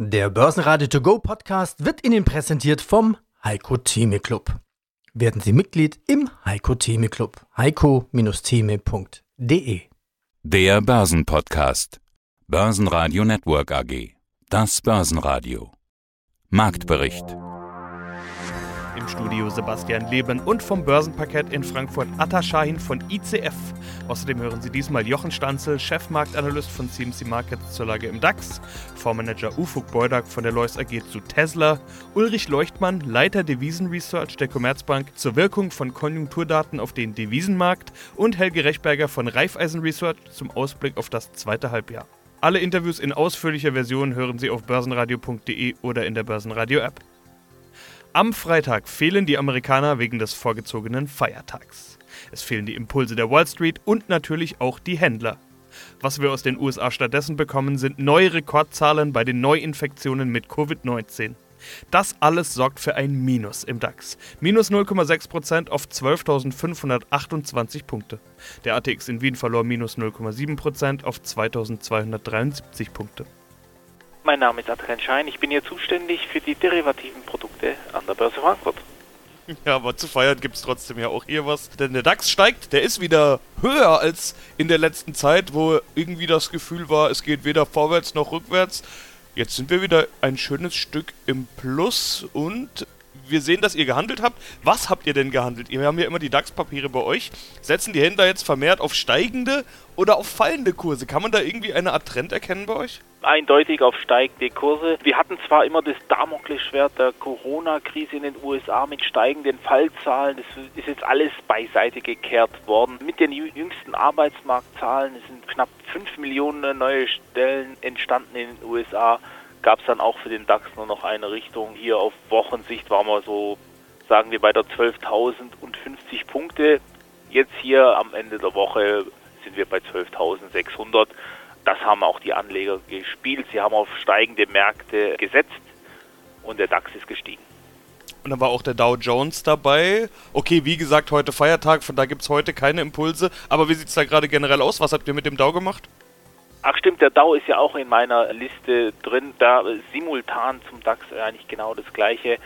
Der Börsenradio To Go Podcast wird Ihnen präsentiert vom Heiko Theme Club. Werden Sie Mitglied im Heiko Theme Club. heiko-theme.de Der Börsenpodcast. Börsenradio Network AG. Das Börsenradio. Marktbericht. Im Studio Sebastian Leben und vom Börsenparkett in Frankfurt Atta Shahin von ICF. Außerdem hören Sie diesmal Jochen Stanzel, Chefmarktanalyst von CMC Markets zur Lage im DAX, Fondsmanager Ufuk Beudak von der Lois AG zu Tesla, Ulrich Leuchtmann, Leiter Devisenresearch der Commerzbank zur Wirkung von Konjunkturdaten auf den Devisenmarkt und Helge Rechberger von Raiffeisen Research zum Ausblick auf das zweite Halbjahr. Alle Interviews in ausführlicher Version hören Sie auf börsenradio.de oder in der Börsenradio-App. Am Freitag fehlen die Amerikaner wegen des vorgezogenen Feiertags. Es fehlen die Impulse der Wall Street und natürlich auch die Händler. Was wir aus den USA stattdessen bekommen, sind neue Rekordzahlen bei den Neuinfektionen mit Covid-19. Das alles sorgt für ein Minus im DAX. Minus 0,6% auf 12.528 Punkte. Der ATX in Wien verlor minus 0,7% auf 2.273 Punkte. Mein Name ist Adrian Schein. Ich bin hier zuständig für die derivativen Produkte an der Börse Frankfurt. Ja, aber zu feiern gibt es trotzdem ja auch hier was. Denn der DAX steigt, der ist wieder höher als in der letzten Zeit, wo irgendwie das Gefühl war, es geht weder vorwärts noch rückwärts. Jetzt sind wir wieder ein schönes Stück im Plus und wir sehen, dass ihr gehandelt habt. Was habt ihr denn gehandelt? Wir haben ja immer die DAX-Papiere bei euch. Setzen die Händler jetzt vermehrt auf steigende oder auf fallende Kurse? Kann man da irgendwie eine Art Trend erkennen bei euch? Eindeutig auf steigende Kurse. Wir hatten zwar immer das Damoklesschwert der Corona-Krise in den USA mit steigenden Fallzahlen. Das ist jetzt alles beiseite gekehrt worden. Mit den jüngsten Arbeitsmarktzahlen sind knapp 5 Millionen neue Stellen entstanden in den USA gab es dann auch für den DAX nur noch eine Richtung. Hier auf Wochensicht waren wir so, sagen wir, bei der 12.050 Punkte. Jetzt hier am Ende der Woche sind wir bei 12.600. Das haben auch die Anleger gespielt. Sie haben auf steigende Märkte gesetzt und der DAX ist gestiegen. Und dann war auch der Dow Jones dabei. Okay, wie gesagt, heute Feiertag, von da gibt es heute keine Impulse. Aber wie sieht es da gerade generell aus? Was habt ihr mit dem Dow gemacht? Ach stimmt, der Dow ist ja auch in meiner Liste drin, da simultan zum DAX eigentlich genau das gleiche.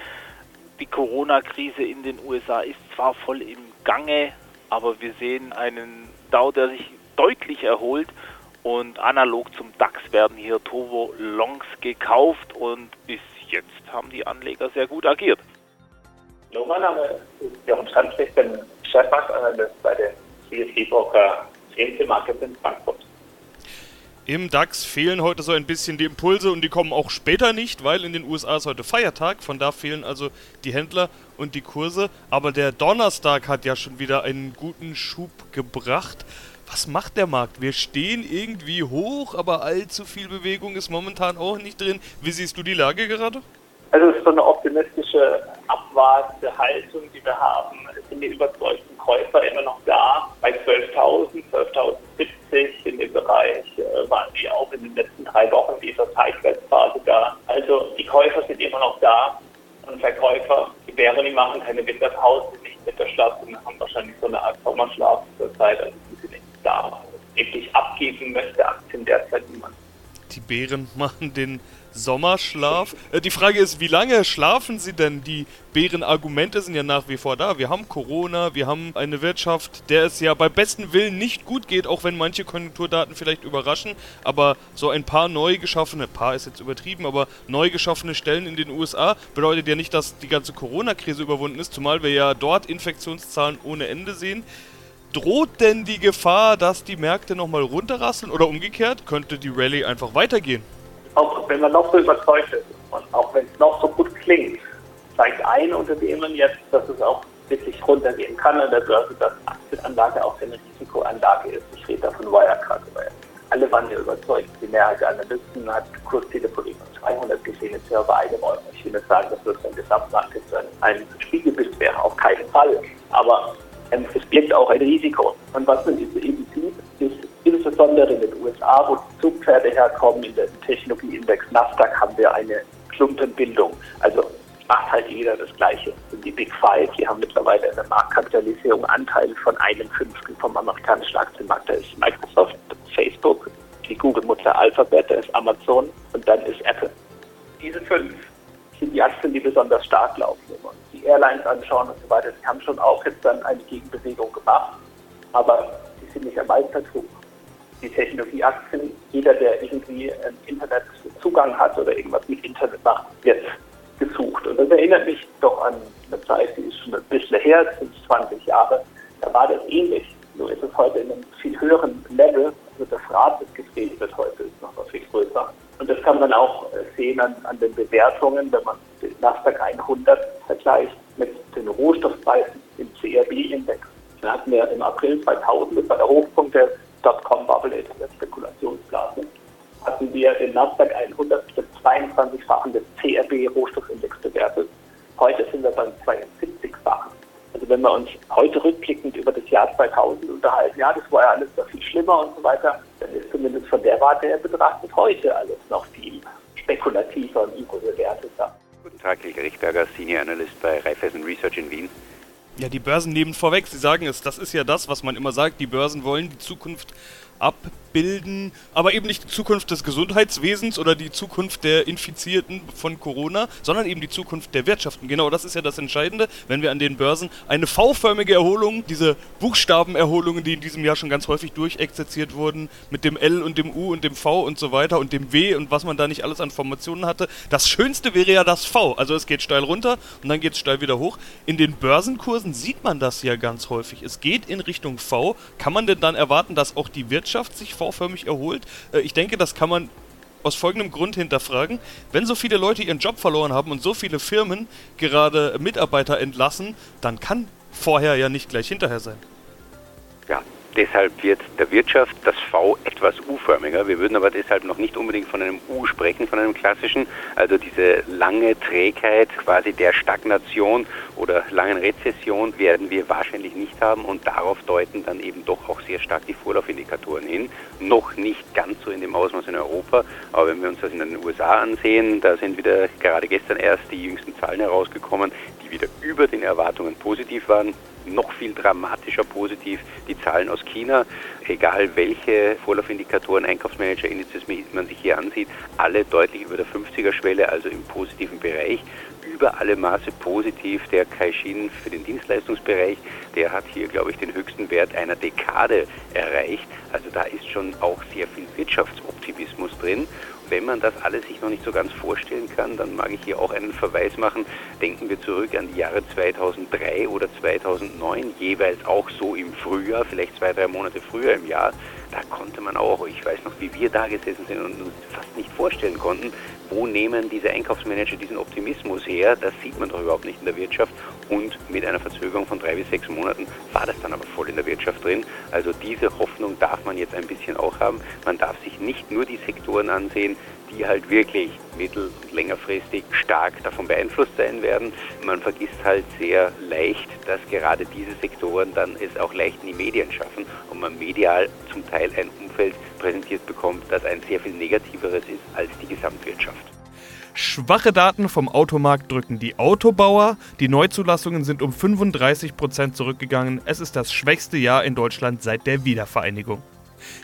Die Corona-Krise in den USA ist zwar voll im Gange, aber wir sehen einen Dow, der sich deutlich erholt und analog zum DAX werden hier Turbo Longs gekauft und bis jetzt haben die Anleger sehr gut agiert. Hallo, mein Name ist Jochen Schanz, ich bin Chefmarktanalyst bei den CSD-Broker CMC Markets in Frankfurt. Im DAX fehlen heute so ein bisschen die Impulse und die kommen auch später nicht, weil in den USA ist heute Feiertag. Von da fehlen also die Händler und die Kurse. Aber der Donnerstag hat ja schon wieder einen guten Schub gebracht. Was macht der Markt? Wir stehen irgendwie hoch, aber allzu viel Bewegung ist momentan auch nicht drin. Wie siehst du die Lage gerade? Also es ist so eine optimistische abwartende Haltung, die wir haben. Es sind die überzeugten Käufer immer noch da. Bei 12.000, 12.070 in dem Bereich äh, waren die auch in den letzten drei Wochen dieser Zeitwärtsphase da. Also die Käufer sind immer noch da und Verkäufer, die Bären, die machen keine Winterpause, nicht Winterschlaf und haben wahrscheinlich so eine Art Sommerschlaf zur Zeit, also die sind nicht da. Wirklich abgeben möchte Aktien derzeit niemand. Die Bären machen den Sommerschlaf. Äh, die Frage ist, wie lange schlafen sie denn? Die Bärenargumente sind ja nach wie vor da. Wir haben Corona, wir haben eine Wirtschaft, der es ja bei bestem Willen nicht gut geht, auch wenn manche Konjunkturdaten vielleicht überraschen. Aber so ein paar neu geschaffene, paar ist jetzt übertrieben, aber neu geschaffene Stellen in den USA bedeutet ja nicht, dass die ganze Corona-Krise überwunden ist, zumal wir ja dort Infektionszahlen ohne Ende sehen. Droht denn die Gefahr, dass die Märkte nochmal runterrasseln oder umgekehrt? Könnte die Rallye einfach weitergehen? auch wenn man noch so überzeugt ist und auch wenn es noch so gut klingt, zeigt ein Unternehmen jetzt, dass es auch wirklich runtergehen kann an der Börse, dass Aktienanlage auch eine Risikoanlage ist. Ich rede da von Wirecard. Alle waren ja überzeugt. Die Mehrheit der Analysten hat Kursziele von über 200 gesehen, jetzt bei einem Euro. Ich will nicht sagen, dass das ein Gesamtmarkt ist, ein Spiegelbild wäre, auf keinen Fall. Aber es birgt auch ein Risiko. Und was man eben sieht, ist insbesondere in den USA, wo Zugpferde herkommen, in dem Technologieindex Nasdaq haben wir eine Klumpenbildung. Also macht halt jeder das Gleiche. Und die Big Five, die haben mittlerweile eine Marktkapitalisierung Anteil von einem Fünftel vom amerikanischen Aktienmarkt. Da ist Microsoft, Facebook, die Google-Mutter Alphabet, da ist Amazon und dann ist Apple. fünf sind die Aktien, die besonders stark laufen. Airlines anschauen und so weiter, die haben schon auch jetzt dann eine Gegenbewegung gemacht, aber die sind nicht am Meistertum. Die Technologieaktien, jeder, der irgendwie einen Internetzugang hat oder irgendwas mit Internet macht, wird gesucht. Und das erinnert mich doch an eine Zeit, die ist schon ein bisschen her, sind 20 Jahre, da war das ähnlich. Nur ist es heute in einem viel höheren Level. Also das Rad, das gedreht wird heute, ist noch viel größer. Und das kann man auch äh, sehen an, an den Bewertungen, wenn man Nasdaq 100 vergleicht mit den Rohstoffpreisen im CRB-Index. Da hatten wir im April 2000, das war der Hochpunkt der Dotcom-Bubble, der Spekulationsblase, hatten wir den Nasdaq 100 mit 22-fachen des CRB-Rohstoffindex bewertet. Heute sind wir beim 72-fachen. Also wenn wir uns heute rückblickend über das Jahr 2000 unterhalten, ja, das war ja alles noch viel schlimmer und so weiter, dann ist zumindest von der Warte her betrachtet heute alles noch viel spekulativer und überbewerteter. Guten Tag, Hilke Richtberger, Senior Analyst bei Raiffeisen Research in Wien. Ja, die Börsen nehmen vorweg. Sie sagen es, das ist ja das, was man immer sagt. Die Börsen wollen die Zukunft abbilden, aber eben nicht die Zukunft des Gesundheitswesens oder die Zukunft der Infizierten von Corona, sondern eben die Zukunft der Wirtschaft. Und genau das ist ja das Entscheidende, wenn wir an den Börsen eine V-förmige Erholung, diese Buchstabenerholungen, die in diesem Jahr schon ganz häufig durchexerziert wurden, mit dem L und dem U und dem V und so weiter und dem W und was man da nicht alles an Formationen hatte. Das Schönste wäre ja das V. Also es geht steil runter und dann geht es steil wieder hoch. In den Börsenkursen sieht man das ja ganz häufig. Es geht in Richtung V. Kann man denn dann erwarten, dass auch die Wirtschaft sich V-förmig erholt? Äh, ich denke, das kann man aus folgendem Grund hinterfragen. Wenn so viele Leute ihren Job verloren haben und so viele Firmen gerade Mitarbeiter entlassen, dann kann vorher ja nicht gleich hinterher sein. Ja, Deshalb wird der Wirtschaft das V etwas U-förmiger. Wir würden aber deshalb noch nicht unbedingt von einem U sprechen, von einem klassischen. Also diese lange Trägheit quasi der Stagnation oder langen Rezession werden wir wahrscheinlich nicht haben und darauf deuten dann eben doch auch sehr stark die Vorlaufindikatoren hin. Noch nicht ganz so in dem Ausmaß in Europa, aber wenn wir uns das in den USA ansehen, da sind wieder gerade gestern erst die jüngsten Zahlen herausgekommen, die wieder über den Erwartungen positiv waren noch viel dramatischer positiv die Zahlen aus China. Egal welche Vorlaufindikatoren, Einkaufsmanager-Indizes man sich hier ansieht, alle deutlich über der 50er-Schwelle, also im positiven Bereich. Über alle Maße positiv der Caixin für den Dienstleistungsbereich. Der hat hier, glaube ich, den höchsten Wert einer Dekade erreicht. Also da ist schon auch sehr viel Wirtschaftsoptimismus drin wenn man das alles sich noch nicht so ganz vorstellen kann, dann mag ich hier auch einen Verweis machen. Denken wir zurück an die Jahre 2003 oder 2009, jeweils auch so im Frühjahr, vielleicht zwei, drei Monate früher im Jahr. Da konnte man auch, ich weiß noch, wie wir da gesessen sind und uns fast nicht vorstellen konnten, wo nehmen diese Einkaufsmanager diesen Optimismus her? Das sieht man doch überhaupt nicht in der Wirtschaft. Und mit einer Verzögerung von drei bis sechs Monaten war das dann aber voll in der Wirtschaft drin. Also diese Hoffnung darf man jetzt ein bisschen auch haben. Man darf sich nicht nur die Sektoren ansehen, die halt wirklich mittel- und längerfristig stark davon beeinflusst sein werden. Man vergisst halt sehr leicht, dass gerade diese Sektoren dann es auch leicht in die Medien schaffen und man medial zum Teil ein Umfeld präsentiert bekommt, das ein sehr viel negativeres ist als die Gesamtwirtschaft. Schwache Daten vom Automarkt drücken die Autobauer. Die Neuzulassungen sind um 35 Prozent zurückgegangen. Es ist das schwächste Jahr in Deutschland seit der Wiedervereinigung.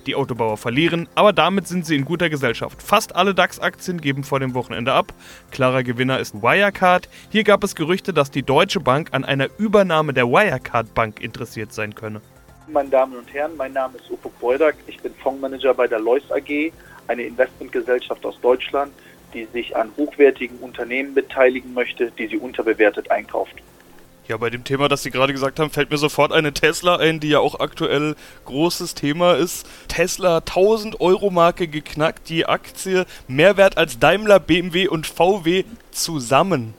Die Autobauer verlieren, aber damit sind sie in guter Gesellschaft. Fast alle DAX-Aktien geben vor dem Wochenende ab. Klarer Gewinner ist Wirecard. Hier gab es Gerüchte, dass die Deutsche Bank an einer Übernahme der Wirecard Bank interessiert sein könne. Meine Damen und Herren, mein Name ist Upuk Beudak. Ich bin Fondsmanager bei der Lois AG, eine Investmentgesellschaft aus Deutschland, die sich an hochwertigen Unternehmen beteiligen möchte, die sie unterbewertet einkauft. Ja, bei dem Thema, das Sie gerade gesagt haben, fällt mir sofort eine Tesla ein, die ja auch aktuell großes Thema ist. Tesla 1000 Euro Marke geknackt, die Aktie mehr wert als Daimler, BMW und VW zusammen.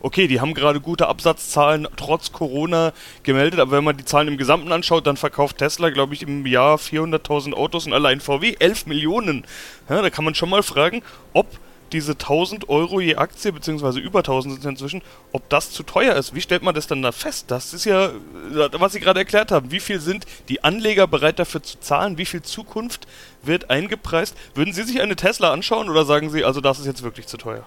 Okay, die haben gerade gute Absatzzahlen trotz Corona gemeldet, aber wenn man die Zahlen im Gesamten anschaut, dann verkauft Tesla, glaube ich, im Jahr 400.000 Autos und allein VW 11 Millionen. Ja, da kann man schon mal fragen, ob diese 1000 Euro je Aktie, beziehungsweise über 1000 sind inzwischen, ob das zu teuer ist. Wie stellt man das dann da fest? Das ist ja, was Sie gerade erklärt haben. Wie viel sind die Anleger bereit dafür zu zahlen? Wie viel Zukunft wird eingepreist? Würden Sie sich eine Tesla anschauen oder sagen Sie, also das ist jetzt wirklich zu teuer?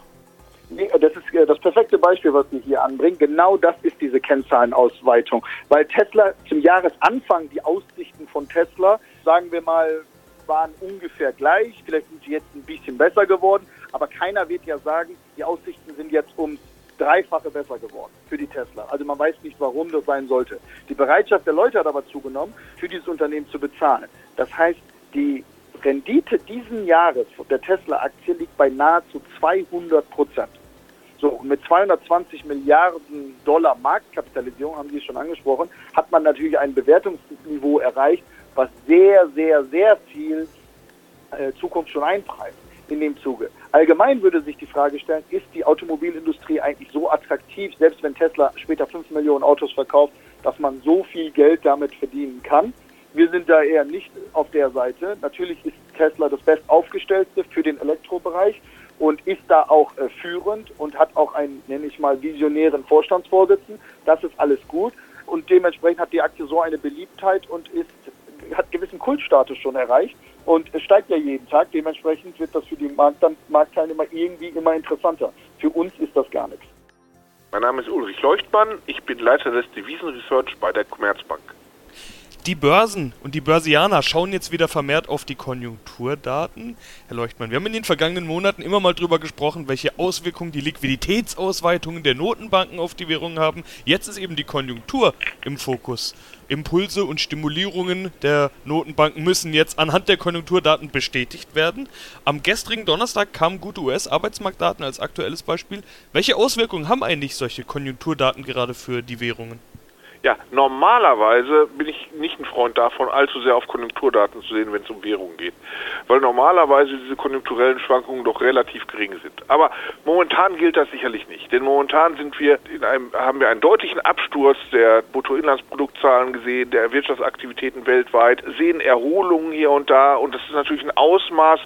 Das ist äh, das perfekte Beispiel, was Sie hier anbringen. Genau das ist diese Kennzahlenausweitung. Weil Tesla zum Jahresanfang, die Aussichten von Tesla, sagen wir mal, waren ungefähr gleich. Vielleicht sind sie jetzt ein bisschen besser geworden aber keiner wird ja sagen, die Aussichten sind jetzt ums Dreifache besser geworden für die Tesla. Also man weiß nicht, warum das sein sollte. Die Bereitschaft der Leute hat aber zugenommen, für dieses Unternehmen zu bezahlen. Das heißt, die Rendite diesen Jahres der Tesla-Aktie liegt bei nahezu 200 Prozent. So, und mit 220 Milliarden Dollar Marktkapitalisierung, haben Sie schon angesprochen, hat man natürlich ein Bewertungsniveau erreicht, was sehr, sehr, sehr viel äh, Zukunft schon einpreist in dem Zuge. Allgemein würde sich die Frage stellen, ist die Automobilindustrie eigentlich so attraktiv, selbst wenn Tesla später 5 Millionen Autos verkauft, dass man so viel Geld damit verdienen kann? Wir sind da eher nicht auf der Seite. Natürlich ist Tesla das bestaufgestellte für den Elektrobereich und ist da auch äh, führend und hat auch einen, nenne ich mal, visionären Vorstandsvorsitzenden. Das ist alles gut. Und dementsprechend hat die Aktie so eine Beliebtheit und ist, Kultstatus schon erreicht und es steigt ja jeden Tag. Dementsprechend wird das für die Markt Marktteilnehmer irgendwie immer interessanter. Für uns ist das gar nichts. Mein Name ist Ulrich Leuchtmann. Ich bin Leiter des Devisenresearch bei der Commerzbank. Die Börsen und die Börsianer schauen jetzt wieder vermehrt auf die Konjunkturdaten. Herr Leuchtmann, wir haben in den vergangenen Monaten immer mal drüber gesprochen, welche Auswirkungen die Liquiditätsausweitungen der Notenbanken auf die Währung haben. Jetzt ist eben die Konjunktur im Fokus. Impulse und Stimulierungen der Notenbanken müssen jetzt anhand der Konjunkturdaten bestätigt werden. Am gestrigen Donnerstag kamen gute US-Arbeitsmarktdaten als aktuelles Beispiel. Welche Auswirkungen haben eigentlich solche Konjunkturdaten gerade für die Währungen? Ja, normalerweise bin ich nicht ein Freund davon, allzu sehr auf Konjunkturdaten zu sehen, wenn es um Währungen geht. Weil normalerweise diese konjunkturellen Schwankungen doch relativ gering sind. Aber momentan gilt das sicherlich nicht. Denn momentan sind wir in einem, haben wir einen deutlichen Absturz der Bruttoinlandsproduktzahlen gesehen, der Wirtschaftsaktivitäten weltweit, sehen Erholungen hier und da und das ist natürlich ein Ausmaß,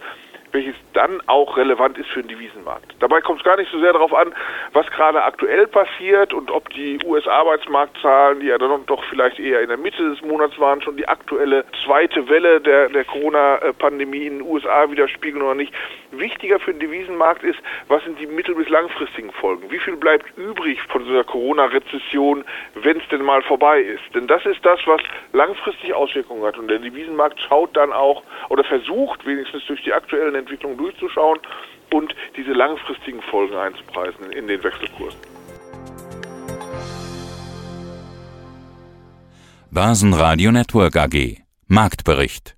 welches dann auch relevant ist für den Devisenmarkt. Dabei kommt es gar nicht so sehr darauf an, was gerade aktuell passiert und ob die US-Arbeitsmarktzahlen, die ja dann doch vielleicht eher in der Mitte des Monats waren, schon die aktuelle zweite Welle der, der Corona-Pandemie in den USA widerspiegeln oder nicht. Wichtiger für den Devisenmarkt ist, was sind die mittel- bis langfristigen Folgen? Wie viel bleibt übrig von dieser Corona-Rezession, wenn es denn mal vorbei ist? Denn das ist das, was langfristig Auswirkungen hat. Und der Devisenmarkt schaut dann auch oder versucht wenigstens durch die aktuellen Entwicklungen durchzuschauen und diese langfristigen Folgen einzupreisen in den Wechselkursen. Börsenradio Network AG Marktbericht